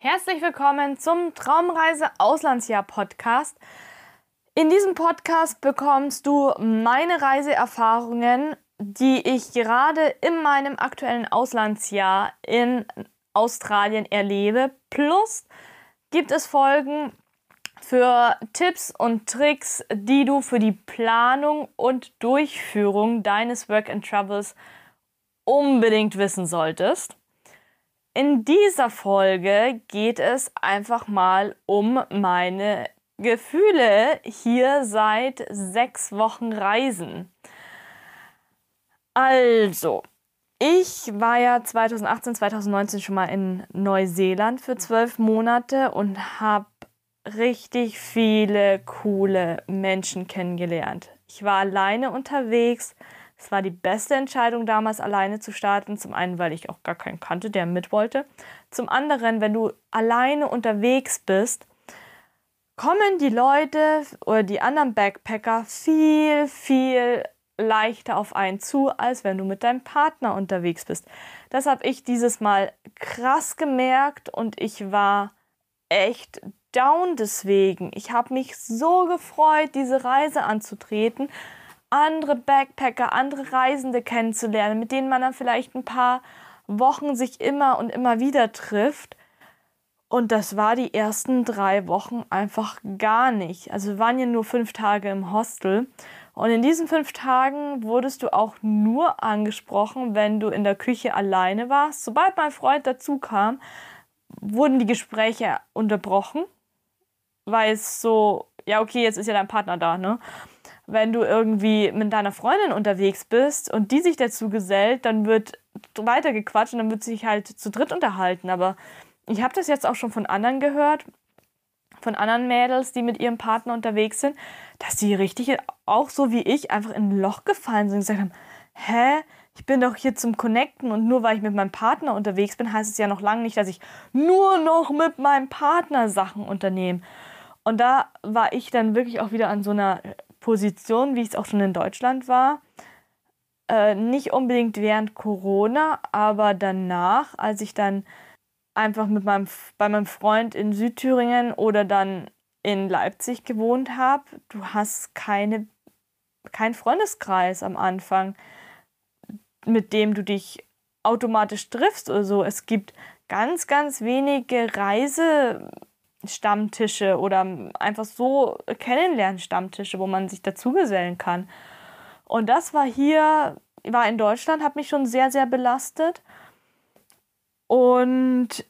Herzlich willkommen zum Traumreise Auslandsjahr Podcast. In diesem Podcast bekommst du meine Reiseerfahrungen, die ich gerade in meinem aktuellen Auslandsjahr in Australien erlebe. Plus gibt es Folgen für Tipps und Tricks, die du für die Planung und Durchführung deines Work and Travels unbedingt wissen solltest. In dieser Folge geht es einfach mal um meine Gefühle hier seit sechs Wochen Reisen. Also, ich war ja 2018, 2019 schon mal in Neuseeland für zwölf Monate und habe richtig viele coole Menschen kennengelernt. Ich war alleine unterwegs. Es war die beste Entscheidung damals alleine zu starten. Zum einen, weil ich auch gar keinen kannte, der mit wollte. Zum anderen, wenn du alleine unterwegs bist, kommen die Leute oder die anderen Backpacker viel, viel leichter auf einen zu, als wenn du mit deinem Partner unterwegs bist. Das habe ich dieses Mal krass gemerkt und ich war echt down deswegen. Ich habe mich so gefreut, diese Reise anzutreten, andere Backpacker, andere Reisende kennenzulernen, mit denen man dann vielleicht ein paar Wochen sich immer und immer wieder trifft. Und das war die ersten drei Wochen einfach gar nicht. Also wir waren ja nur fünf Tage im Hostel. Und in diesen fünf Tagen wurdest du auch nur angesprochen, wenn du in der Küche alleine warst. Sobald mein Freund dazu kam, wurden die Gespräche unterbrochen weil es so, ja, okay, jetzt ist ja dein Partner da, ne? Wenn du irgendwie mit deiner Freundin unterwegs bist und die sich dazu gesellt, dann wird weitergequatscht und dann wird sich halt zu dritt unterhalten. Aber ich habe das jetzt auch schon von anderen gehört, von anderen Mädels, die mit ihrem Partner unterwegs sind, dass die richtig auch so wie ich einfach in ein Loch gefallen sind und gesagt haben, hä, ich bin doch hier zum Connecten und nur weil ich mit meinem Partner unterwegs bin, heißt es ja noch lange nicht, dass ich nur noch mit meinem Partner Sachen unternehme. Und da war ich dann wirklich auch wieder an so einer Position, wie ich es auch schon in Deutschland war. Äh, nicht unbedingt während Corona, aber danach, als ich dann einfach mit meinem, bei meinem Freund in Südthüringen oder dann in Leipzig gewohnt habe, du hast keine, keinen Freundeskreis am Anfang, mit dem du dich automatisch triffst oder so. Es gibt ganz, ganz wenige Reise, Stammtische oder einfach so Kennenlernen-Stammtische, wo man sich dazugesellen kann. Und das war hier, war in Deutschland, hat mich schon sehr, sehr belastet. Und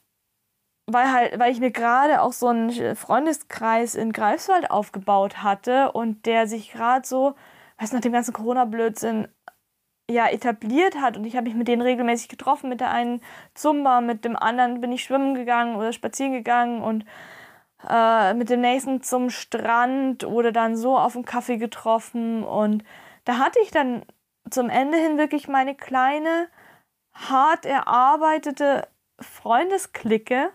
weil halt, weil ich mir gerade auch so einen Freundeskreis in Greifswald aufgebaut hatte und der sich gerade so, weiß nach dem ganzen Corona-Blödsinn ja etabliert hat und ich habe mich mit denen regelmäßig getroffen, mit der einen Zumba, mit dem anderen bin ich schwimmen gegangen oder spazieren gegangen und äh, mit dem nächsten zum Strand oder dann so auf einen Kaffee getroffen. Und da hatte ich dann zum Ende hin wirklich meine kleine, hart erarbeitete Freundesklicke.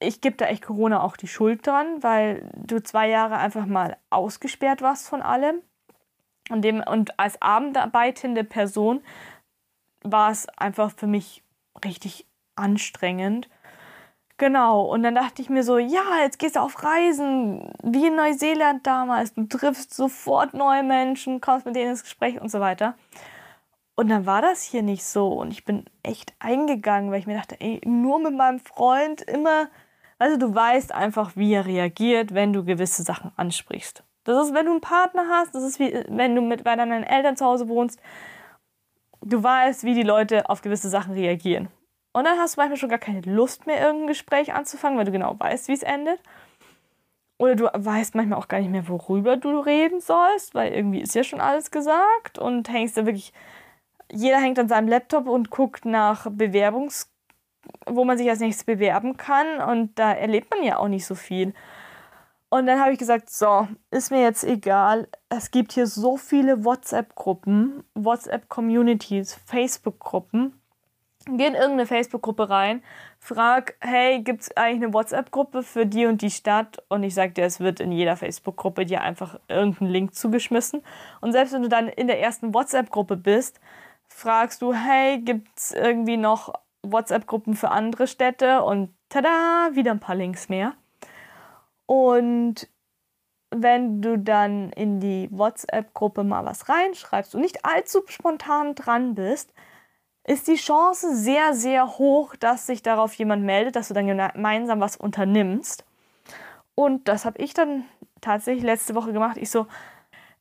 Ich gebe da echt Corona auch die Schuld dran, weil du zwei Jahre einfach mal ausgesperrt warst von allem. Und, dem, und als abendarbeitende Person war es einfach für mich richtig anstrengend. Genau, und dann dachte ich mir so, ja, jetzt gehst du auf Reisen, wie in Neuseeland damals. Du triffst sofort neue Menschen, kommst mit denen ins Gespräch und so weiter. Und dann war das hier nicht so und ich bin echt eingegangen, weil ich mir dachte, ey, nur mit meinem Freund immer, also du weißt einfach, wie er reagiert, wenn du gewisse Sachen ansprichst. Das ist, wenn du einen Partner hast, das ist wie, wenn du mit bei deinen Eltern zu Hause wohnst. Du weißt, wie die Leute auf gewisse Sachen reagieren. Und dann hast du manchmal schon gar keine Lust mehr, irgendein Gespräch anzufangen, weil du genau weißt, wie es endet. Oder du weißt manchmal auch gar nicht mehr, worüber du reden sollst, weil irgendwie ist ja schon alles gesagt und hängst da wirklich. Jeder hängt an seinem Laptop und guckt nach Bewerbungs, wo man sich als nächstes bewerben kann und da erlebt man ja auch nicht so viel. Und dann habe ich gesagt, so, ist mir jetzt egal. Es gibt hier so viele WhatsApp-Gruppen, WhatsApp-Communities, Facebook-Gruppen geh in irgendeine Facebook-Gruppe rein, frag, hey, gibt es eigentlich eine WhatsApp-Gruppe für die und die Stadt? Und ich sag dir, es wird in jeder Facebook-Gruppe dir einfach irgendein Link zugeschmissen. Und selbst wenn du dann in der ersten WhatsApp-Gruppe bist, fragst du, hey, gibt es irgendwie noch WhatsApp-Gruppen für andere Städte? Und tada, wieder ein paar Links mehr. Und wenn du dann in die WhatsApp-Gruppe mal was reinschreibst und nicht allzu spontan dran bist, ist die Chance sehr, sehr hoch, dass sich darauf jemand meldet, dass du dann gemeinsam was unternimmst. Und das habe ich dann tatsächlich letzte Woche gemacht. Ich so,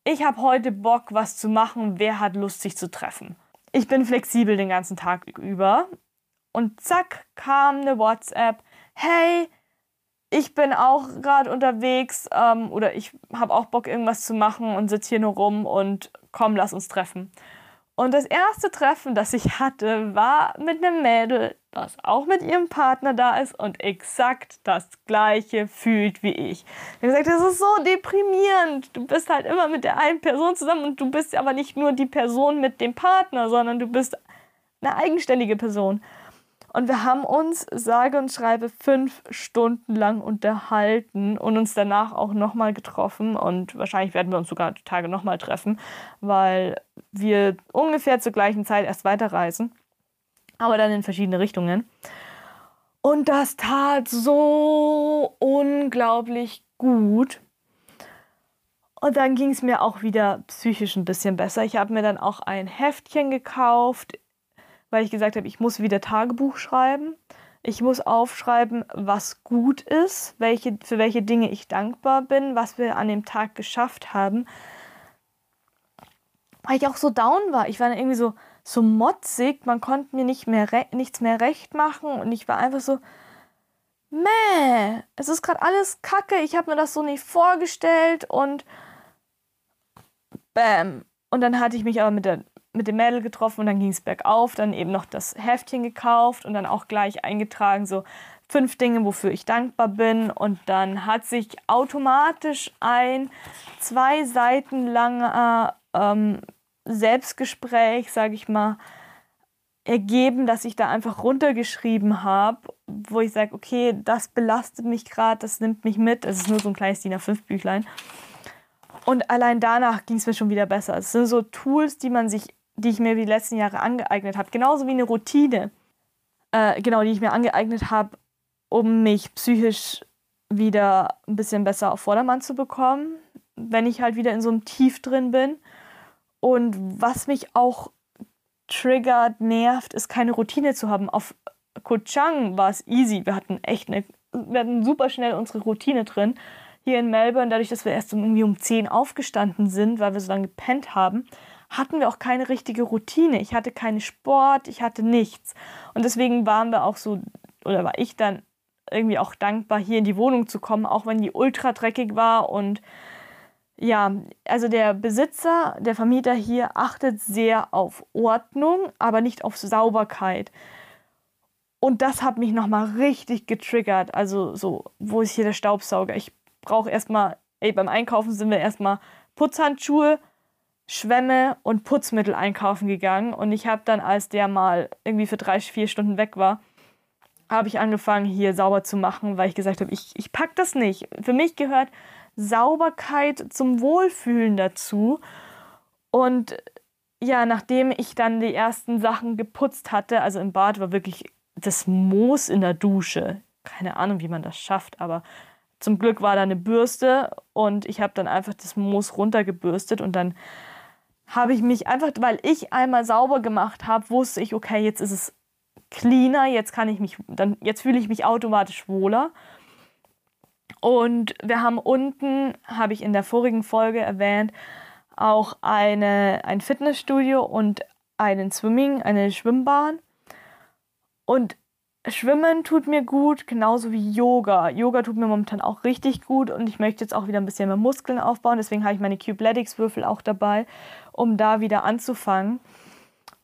ich habe heute Bock, was zu machen. Wer hat Lust, sich zu treffen? Ich bin flexibel den ganzen Tag über. Und zack, kam eine WhatsApp. Hey, ich bin auch gerade unterwegs ähm, oder ich habe auch Bock, irgendwas zu machen und sitze hier nur rum und komm, lass uns treffen. Und das erste Treffen, das ich hatte, war mit einem Mädel, das auch mit ihrem Partner da ist und exakt das gleiche fühlt wie ich. Ich gesagt, das ist so deprimierend. Du bist halt immer mit der einen Person zusammen und du bist aber nicht nur die Person mit dem Partner, sondern du bist eine eigenständige Person. Und wir haben uns, sage und schreibe, fünf Stunden lang unterhalten und uns danach auch nochmal getroffen. Und wahrscheinlich werden wir uns sogar die Tage nochmal treffen, weil wir ungefähr zur gleichen Zeit erst weiterreisen. Aber dann in verschiedene Richtungen. Und das tat so unglaublich gut. Und dann ging es mir auch wieder psychisch ein bisschen besser. Ich habe mir dann auch ein Heftchen gekauft, weil ich gesagt habe, ich muss wieder Tagebuch schreiben. Ich muss aufschreiben, was gut ist, welche, für welche Dinge ich dankbar bin, was wir an dem Tag geschafft haben. Weil ich auch so down war. Ich war dann irgendwie so, so motzig, man konnte mir nicht mehr nichts mehr recht machen und ich war einfach so, meh, es ist gerade alles kacke, ich habe mir das so nicht vorgestellt und bam. Und dann hatte ich mich aber mit der mit dem Mädel getroffen und dann ging es bergauf, dann eben noch das Heftchen gekauft und dann auch gleich eingetragen, so fünf Dinge, wofür ich dankbar bin. Und dann hat sich automatisch ein zwei Seiten langer ähm, Selbstgespräch, sage ich mal, ergeben, dass ich da einfach runtergeschrieben habe, wo ich sage, okay, das belastet mich gerade, das nimmt mich mit. Es ist nur so ein kleines DIN A5-Büchlein. Und allein danach ging es mir schon wieder besser. Es sind so Tools, die man sich die ich mir die letzten Jahre angeeignet habe. Genauso wie eine Routine, äh, genau, die ich mir angeeignet habe, um mich psychisch wieder ein bisschen besser auf Vordermann zu bekommen, wenn ich halt wieder in so einem Tief drin bin. Und was mich auch triggert, nervt, ist keine Routine zu haben. Auf Koh Chang war es easy. Wir hatten echt eine, wir hatten super schnell unsere Routine drin. Hier in Melbourne, dadurch, dass wir erst irgendwie um 10 aufgestanden sind, weil wir so lange gepennt haben, hatten wir auch keine richtige Routine. Ich hatte keinen Sport, ich hatte nichts. Und deswegen waren wir auch so, oder war ich dann irgendwie auch dankbar, hier in die Wohnung zu kommen, auch wenn die ultra dreckig war. Und ja, also der Besitzer, der Vermieter hier achtet sehr auf Ordnung, aber nicht auf Sauberkeit. Und das hat mich nochmal richtig getriggert. Also so, wo ist hier der Staubsauger? Ich brauche erstmal, ey, beim Einkaufen sind wir erstmal Putzhandschuhe, Schwämme und Putzmittel einkaufen gegangen. Und ich habe dann, als der mal irgendwie für drei, vier Stunden weg war, habe ich angefangen, hier sauber zu machen, weil ich gesagt habe, ich, ich pack das nicht. Für mich gehört Sauberkeit zum Wohlfühlen dazu. Und ja, nachdem ich dann die ersten Sachen geputzt hatte, also im Bad war wirklich das Moos in der Dusche. Keine Ahnung, wie man das schafft, aber zum Glück war da eine Bürste und ich habe dann einfach das Moos runtergebürstet und dann habe ich mich einfach, weil ich einmal sauber gemacht habe, wusste ich, okay, jetzt ist es cleaner, jetzt kann ich mich, dann, jetzt fühle ich mich automatisch wohler. Und wir haben unten, habe ich in der vorigen Folge erwähnt, auch eine, ein Fitnessstudio und einen Swimming, eine Schwimmbahn. Und Schwimmen tut mir gut, genauso wie Yoga. Yoga tut mir momentan auch richtig gut und ich möchte jetzt auch wieder ein bisschen mehr Muskeln aufbauen. Deswegen habe ich meine Cubeletics-Würfel auch dabei, um da wieder anzufangen.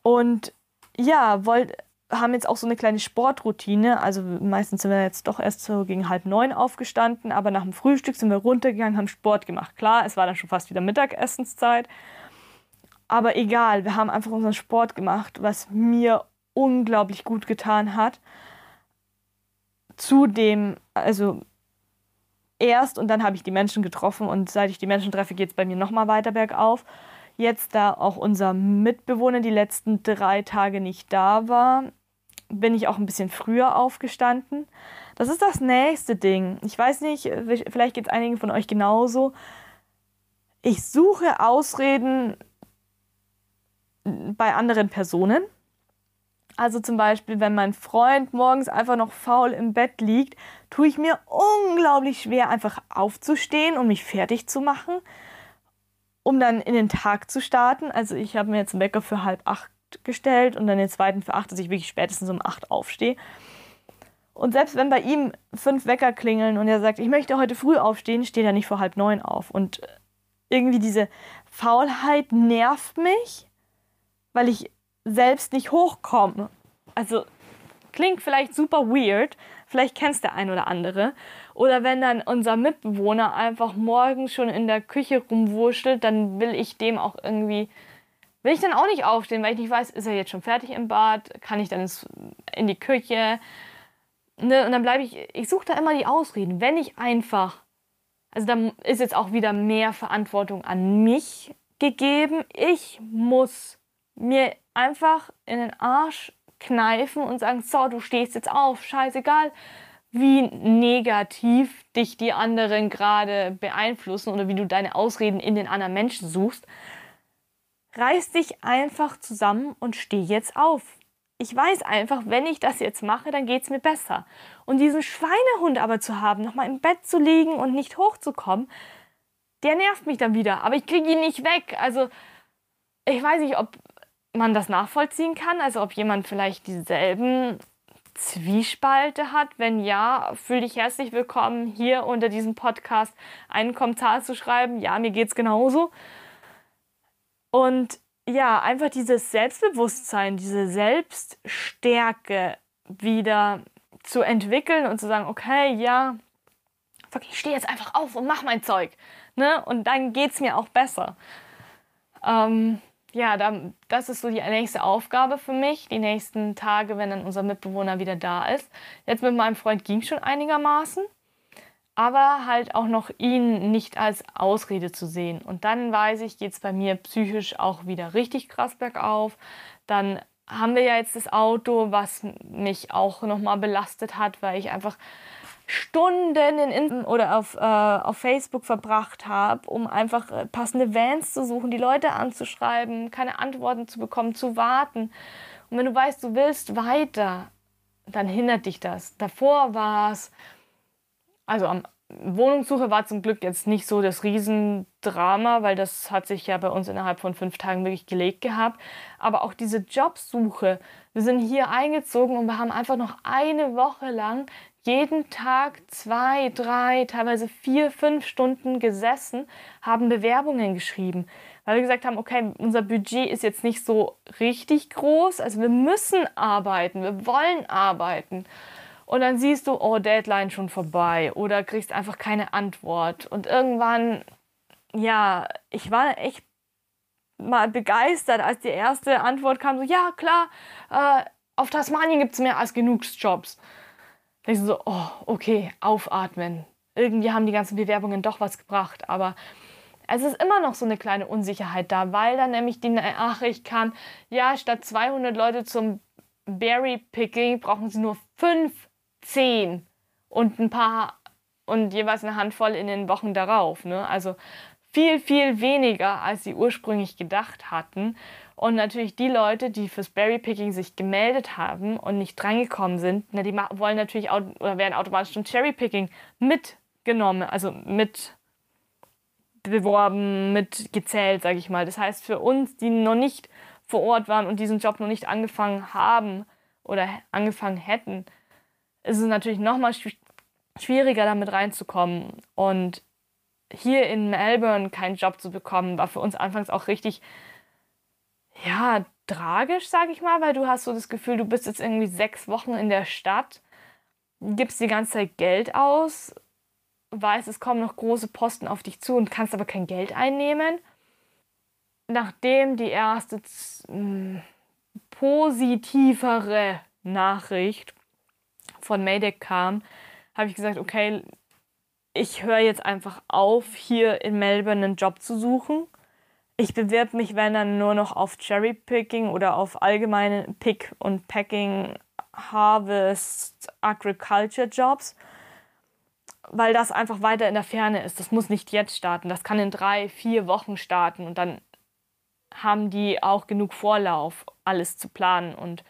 Und ja, wollt, haben jetzt auch so eine kleine Sportroutine. Also meistens sind wir jetzt doch erst so gegen halb neun aufgestanden, aber nach dem Frühstück sind wir runtergegangen, haben Sport gemacht. Klar, es war dann schon fast wieder Mittagessenszeit. Aber egal, wir haben einfach unseren Sport gemacht, was mir unglaublich gut getan hat zudem, also erst und dann habe ich die Menschen getroffen und seit ich die Menschen treffe, geht es bei mir nochmal weiter bergauf. Jetzt, da auch unser Mitbewohner die letzten drei Tage nicht da war, bin ich auch ein bisschen früher aufgestanden. Das ist das nächste Ding. Ich weiß nicht, vielleicht geht es einigen von euch genauso. Ich suche Ausreden bei anderen Personen. Also zum Beispiel, wenn mein Freund morgens einfach noch faul im Bett liegt, tue ich mir unglaublich schwer, einfach aufzustehen und mich fertig zu machen, um dann in den Tag zu starten. Also ich habe mir jetzt einen Wecker für halb acht gestellt und dann den zweiten für acht, dass ich wirklich spätestens um acht aufstehe. Und selbst wenn bei ihm fünf Wecker klingeln und er sagt, ich möchte heute früh aufstehen, steht er nicht vor halb neun auf. Und irgendwie diese Faulheit nervt mich, weil ich selbst nicht hochkomme. Also klingt vielleicht super weird, vielleicht kennst der ein oder andere. Oder wenn dann unser Mitbewohner einfach morgens schon in der Küche rumwurschtelt, dann will ich dem auch irgendwie will ich dann auch nicht aufstehen, weil ich nicht weiß, ist er jetzt schon fertig im Bad, kann ich dann in die Küche. Ne? Und dann bleibe ich, ich suche da immer die Ausreden. Wenn ich einfach, also dann ist jetzt auch wieder mehr Verantwortung an mich gegeben. Ich muss mir einfach in den Arsch kneifen und sagen, so, du stehst jetzt auf, scheißegal, wie negativ dich die anderen gerade beeinflussen oder wie du deine Ausreden in den anderen Menschen suchst reiß dich einfach zusammen und steh jetzt auf. Ich weiß einfach, wenn ich das jetzt mache, dann geht es mir besser. Und diesen Schweinehund aber zu haben, nochmal im Bett zu liegen und nicht hochzukommen, der nervt mich dann wieder. Aber ich kriege ihn nicht weg. Also ich weiß nicht, ob man das nachvollziehen kann. Also ob jemand vielleicht dieselben Zwiespalte hat. Wenn ja, fühl dich herzlich willkommen, hier unter diesem Podcast einen Kommentar zu schreiben. Ja, mir geht es genauso. Und ja, einfach dieses Selbstbewusstsein, diese Selbststärke wieder zu entwickeln und zu sagen, okay, ja, fuck, ich stehe jetzt einfach auf und mach mein Zeug. Ne? Und dann geht es mir auch besser. Ähm, ja, dann, das ist so die nächste Aufgabe für mich, die nächsten Tage, wenn dann unser Mitbewohner wieder da ist. Jetzt mit meinem Freund ging schon einigermaßen aber halt auch noch ihn nicht als Ausrede zu sehen. Und dann weiß ich, geht es bei mir psychisch auch wieder richtig krass bergauf. Dann haben wir ja jetzt das Auto, was mich auch nochmal belastet hat, weil ich einfach Stunden in Insta oder auf, äh, auf Facebook verbracht habe, um einfach äh, passende Vans zu suchen, die Leute anzuschreiben, keine Antworten zu bekommen, zu warten. Und wenn du weißt, du willst weiter, dann hindert dich das. Davor war es also am Wohnungssuche war zum Glück jetzt nicht so das Riesendrama, weil das hat sich ja bei uns innerhalb von fünf Tagen wirklich gelegt gehabt. Aber auch diese Jobsuche, wir sind hier eingezogen und wir haben einfach noch eine Woche lang jeden Tag zwei, drei, teilweise vier, fünf Stunden gesessen, haben Bewerbungen geschrieben, weil wir gesagt haben, okay, unser Budget ist jetzt nicht so richtig groß, also wir müssen arbeiten, wir wollen arbeiten. Und dann siehst du, oh, Deadline schon vorbei oder kriegst einfach keine Antwort. Und irgendwann, ja, ich war echt mal begeistert, als die erste Antwort kam, so, ja, klar, äh, auf Tasmanien gibt es mehr als genug Jobs. Da ich so, oh, okay, aufatmen. Irgendwie haben die ganzen Bewerbungen doch was gebracht, aber es ist immer noch so eine kleine Unsicherheit da, weil dann nämlich die Nachricht kam, ja, statt 200 Leute zum Berry Picking brauchen sie nur fünf zehn und ein paar und jeweils eine Handvoll in den Wochen darauf. Ne? Also viel, viel weniger, als sie ursprünglich gedacht hatten. Und natürlich die Leute, die fürs Berrypicking sich gemeldet haben und nicht drangekommen sind, na, die wollen natürlich oder werden automatisch zum Cherrypicking mitgenommen, also mit beworben, mitgezählt, sage ich mal. Das heißt, für uns, die noch nicht vor Ort waren und diesen Job noch nicht angefangen haben oder angefangen hätten, ist es natürlich nochmal schwieriger, damit reinzukommen. Und hier in Melbourne keinen Job zu bekommen, war für uns anfangs auch richtig, ja, tragisch, sag ich mal, weil du hast so das Gefühl, du bist jetzt irgendwie sechs Wochen in der Stadt, gibst die ganze Zeit Geld aus, weißt, es kommen noch große Posten auf dich zu und kannst aber kein Geld einnehmen. Nachdem die erste positivere Nachricht von Maydeck kam, habe ich gesagt, okay, ich höre jetzt einfach auf, hier in Melbourne einen Job zu suchen. Ich bewerbe mich, wenn dann nur noch auf Cherry Picking oder auf allgemeine Pick und Packing Harvest Agriculture Jobs, weil das einfach weiter in der Ferne ist. Das muss nicht jetzt starten. Das kann in drei, vier Wochen starten und dann haben die auch genug Vorlauf, alles zu planen und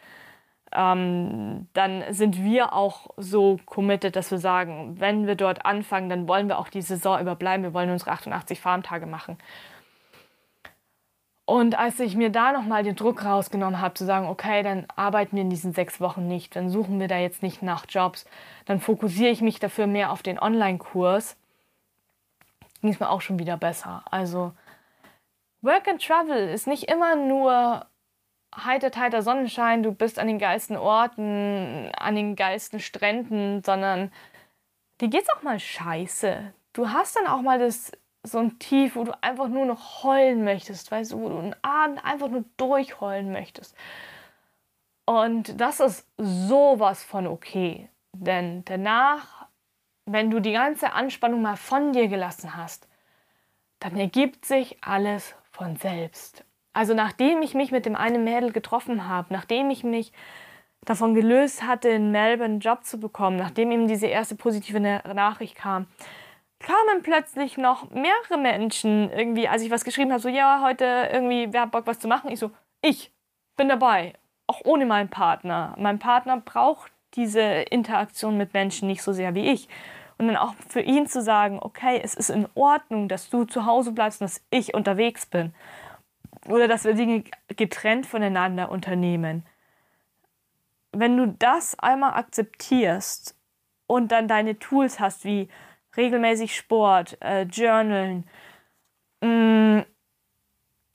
ähm, dann sind wir auch so committed, dass wir sagen, wenn wir dort anfangen, dann wollen wir auch die Saison überbleiben. Wir wollen unsere 88 Farmtage machen. Und als ich mir da nochmal den Druck rausgenommen habe, zu sagen, okay, dann arbeiten wir in diesen sechs Wochen nicht, dann suchen wir da jetzt nicht nach Jobs, dann fokussiere ich mich dafür mehr auf den Online-Kurs, ging es mir auch schon wieder besser. Also Work and Travel ist nicht immer nur heiter, heiter Sonnenschein, du bist an den geilsten Orten, an den geilsten Stränden, sondern dir geht's auch mal scheiße. Du hast dann auch mal das, so ein Tief, wo du einfach nur noch heulen möchtest, weißt du, wo du einen Abend einfach nur durchheulen möchtest. Und das ist sowas von okay. Denn danach, wenn du die ganze Anspannung mal von dir gelassen hast, dann ergibt sich alles von selbst. Also nachdem ich mich mit dem einen Mädel getroffen habe, nachdem ich mich davon gelöst hatte, in Melbourne einen Job zu bekommen, nachdem eben diese erste positive Nachricht kam, kamen plötzlich noch mehrere Menschen irgendwie, als ich was geschrieben habe, so ja, heute irgendwie, wer hat Bock, was zu machen? Ich so, ich bin dabei, auch ohne meinen Partner. Mein Partner braucht diese Interaktion mit Menschen nicht so sehr wie ich. Und dann auch für ihn zu sagen, okay, es ist in Ordnung, dass du zu Hause bleibst und dass ich unterwegs bin oder dass wir Dinge getrennt voneinander unternehmen. Wenn du das einmal akzeptierst und dann deine Tools hast, wie regelmäßig Sport, äh, Journalen, mm,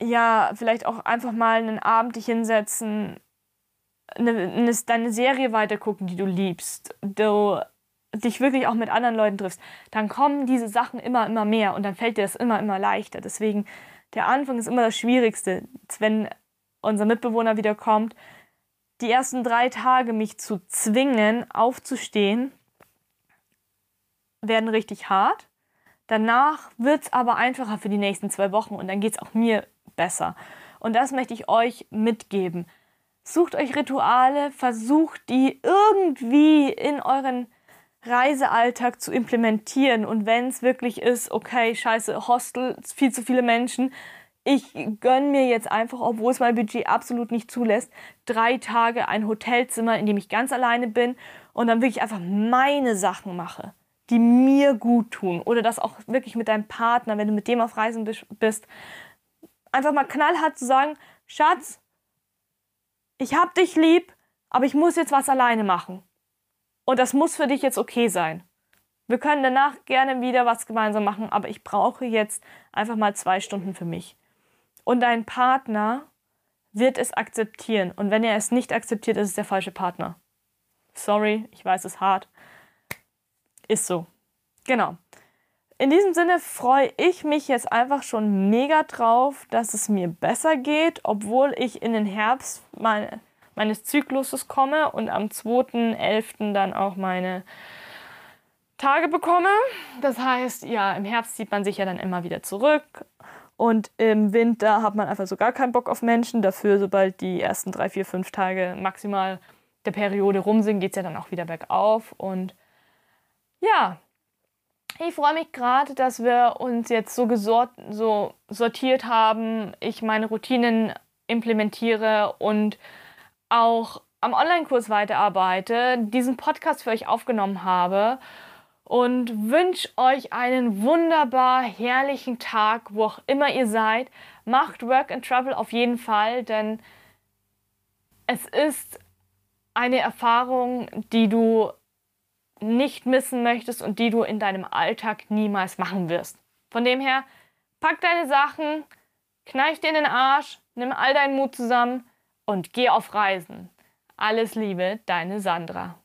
ja, vielleicht auch einfach mal einen Abend dich hinsetzen, eine, eine, deine Serie weitergucken, die du liebst, du dich wirklich auch mit anderen Leuten triffst, dann kommen diese Sachen immer, immer mehr und dann fällt dir das immer, immer leichter. Deswegen der Anfang ist immer das Schwierigste. Wenn unser Mitbewohner wieder kommt, die ersten drei Tage mich zu zwingen, aufzustehen, werden richtig hart. Danach wird es aber einfacher für die nächsten zwei Wochen und dann geht es auch mir besser. Und das möchte ich euch mitgeben. Sucht euch Rituale, versucht die irgendwie in euren Reisealltag zu implementieren. Und wenn es wirklich ist, okay, scheiße, Hostel, viel zu viele Menschen, ich gönne mir jetzt einfach, obwohl es mein Budget absolut nicht zulässt, drei Tage ein Hotelzimmer, in dem ich ganz alleine bin und dann wirklich einfach meine Sachen mache, die mir gut tun. Oder das auch wirklich mit deinem Partner, wenn du mit dem auf Reisen bist, einfach mal knallhart zu sagen, Schatz, ich hab dich lieb, aber ich muss jetzt was alleine machen. Und das muss für dich jetzt okay sein. Wir können danach gerne wieder was gemeinsam machen, aber ich brauche jetzt einfach mal zwei Stunden für mich. Und dein Partner wird es akzeptieren. Und wenn er es nicht akzeptiert, ist es der falsche Partner. Sorry, ich weiß, es hart. Ist so. Genau. In diesem Sinne freue ich mich jetzt einfach schon mega drauf, dass es mir besser geht, obwohl ich in den Herbst meine meines Zykluses komme und am 2.11. dann auch meine Tage bekomme. Das heißt, ja, im Herbst zieht man sich ja dann immer wieder zurück. Und im Winter hat man einfach so gar keinen Bock auf Menschen. Dafür, sobald die ersten drei, vier, fünf Tage maximal der Periode rum sind, geht es ja dann auch wieder bergauf. Und ja, ich freue mich gerade, dass wir uns jetzt so, gesort, so sortiert haben, ich meine Routinen implementiere und auch am Online-Kurs weiterarbeite, diesen Podcast für euch aufgenommen habe und wünsche euch einen wunderbar herrlichen Tag, wo auch immer ihr seid. Macht Work and Travel auf jeden Fall, denn es ist eine Erfahrung, die du nicht missen möchtest und die du in deinem Alltag niemals machen wirst. Von dem her, pack deine Sachen, kneif dir in den Arsch, nimm all deinen Mut zusammen und geh auf Reisen. Alles Liebe, deine Sandra.